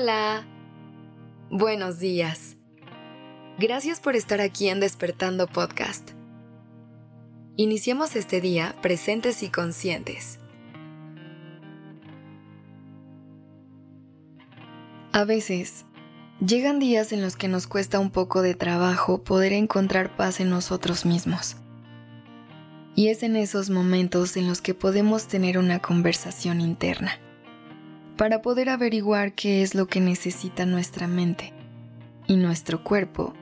Hola. Buenos días. Gracias por estar aquí en Despertando Podcast. Iniciemos este día presentes y conscientes. A veces, llegan días en los que nos cuesta un poco de trabajo poder encontrar paz en nosotros mismos. Y es en esos momentos en los que podemos tener una conversación interna para poder averiguar qué es lo que necesita nuestra mente y nuestro cuerpo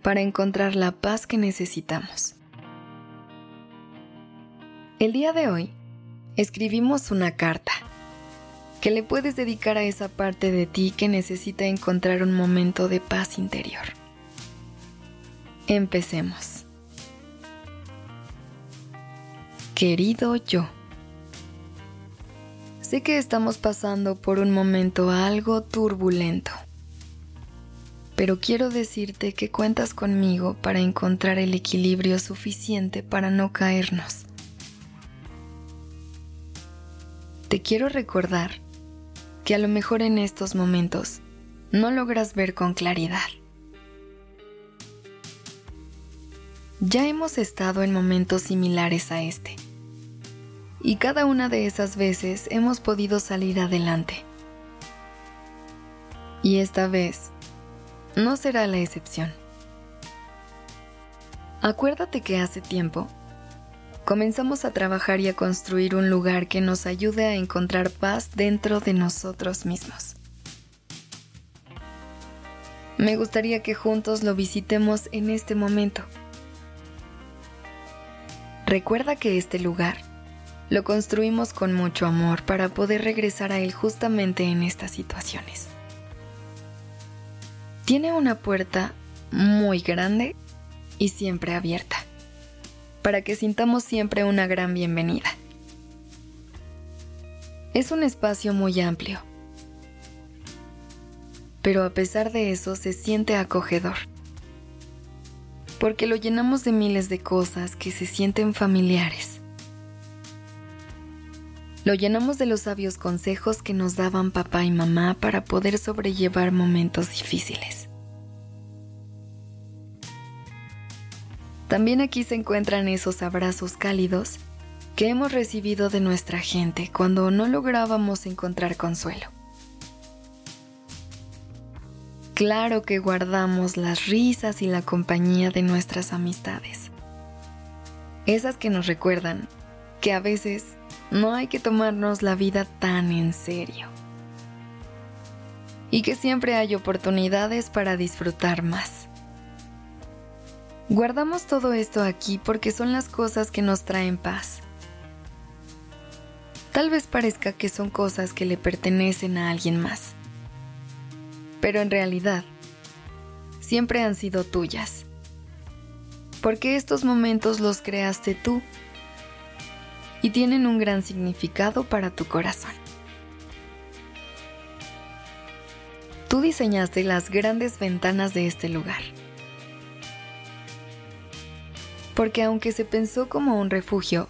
para encontrar la paz que necesitamos. El día de hoy escribimos una carta que le puedes dedicar a esa parte de ti que necesita encontrar un momento de paz interior. Empecemos. Querido yo, Sé que estamos pasando por un momento algo turbulento, pero quiero decirte que cuentas conmigo para encontrar el equilibrio suficiente para no caernos. Te quiero recordar que a lo mejor en estos momentos no logras ver con claridad. Ya hemos estado en momentos similares a este y cada una de esas veces hemos podido salir adelante. Y esta vez no será la excepción. Acuérdate que hace tiempo comenzamos a trabajar y a construir un lugar que nos ayude a encontrar paz dentro de nosotros mismos. Me gustaría que juntos lo visitemos en este momento. Recuerda que este lugar lo construimos con mucho amor para poder regresar a él justamente en estas situaciones. Tiene una puerta muy grande y siempre abierta, para que sintamos siempre una gran bienvenida. Es un espacio muy amplio, pero a pesar de eso se siente acogedor, porque lo llenamos de miles de cosas que se sienten familiares lo llenamos de los sabios consejos que nos daban papá y mamá para poder sobrellevar momentos difíciles. También aquí se encuentran esos abrazos cálidos que hemos recibido de nuestra gente cuando no lográbamos encontrar consuelo. Claro que guardamos las risas y la compañía de nuestras amistades. Esas que nos recuerdan que a veces no hay que tomarnos la vida tan en serio. Y que siempre hay oportunidades para disfrutar más. Guardamos todo esto aquí porque son las cosas que nos traen paz. Tal vez parezca que son cosas que le pertenecen a alguien más. Pero en realidad, siempre han sido tuyas. Porque estos momentos los creaste tú y tienen un gran significado para tu corazón. Tú diseñaste las grandes ventanas de este lugar. Porque aunque se pensó como un refugio,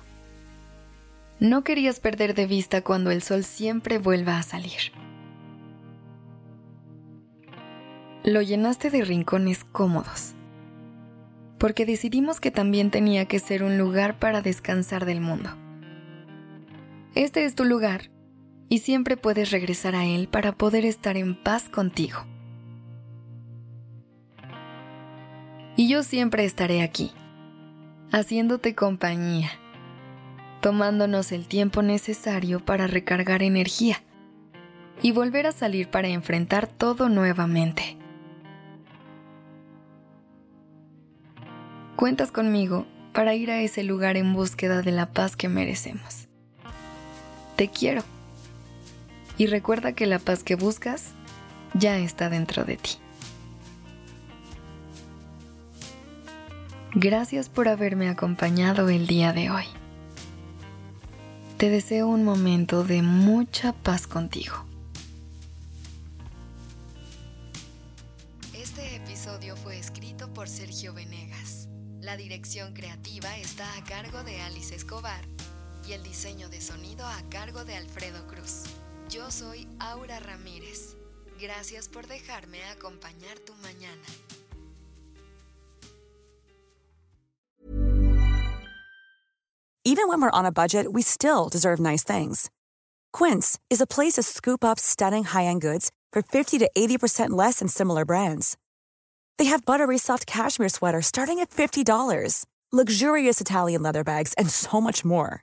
no querías perder de vista cuando el sol siempre vuelva a salir. Lo llenaste de rincones cómodos, porque decidimos que también tenía que ser un lugar para descansar del mundo. Este es tu lugar y siempre puedes regresar a él para poder estar en paz contigo. Y yo siempre estaré aquí, haciéndote compañía, tomándonos el tiempo necesario para recargar energía y volver a salir para enfrentar todo nuevamente. Cuentas conmigo para ir a ese lugar en búsqueda de la paz que merecemos. Te quiero. Y recuerda que la paz que buscas ya está dentro de ti. Gracias por haberme acompañado el día de hoy. Te deseo un momento de mucha paz contigo. Este episodio fue escrito por Sergio Venegas. La dirección creativa está a cargo de Alice Escobar el diseño de sonido a cargo de Alfredo Cruz. Yo soy Aura Ramírez. Gracias por dejarme acompañar tu mañana. Even when we're on a budget, we still deserve nice things. Quince is a place to scoop up stunning high-end goods for 50 to 80% less than similar brands. They have buttery soft cashmere sweaters starting at $50, luxurious Italian leather bags, and so much more.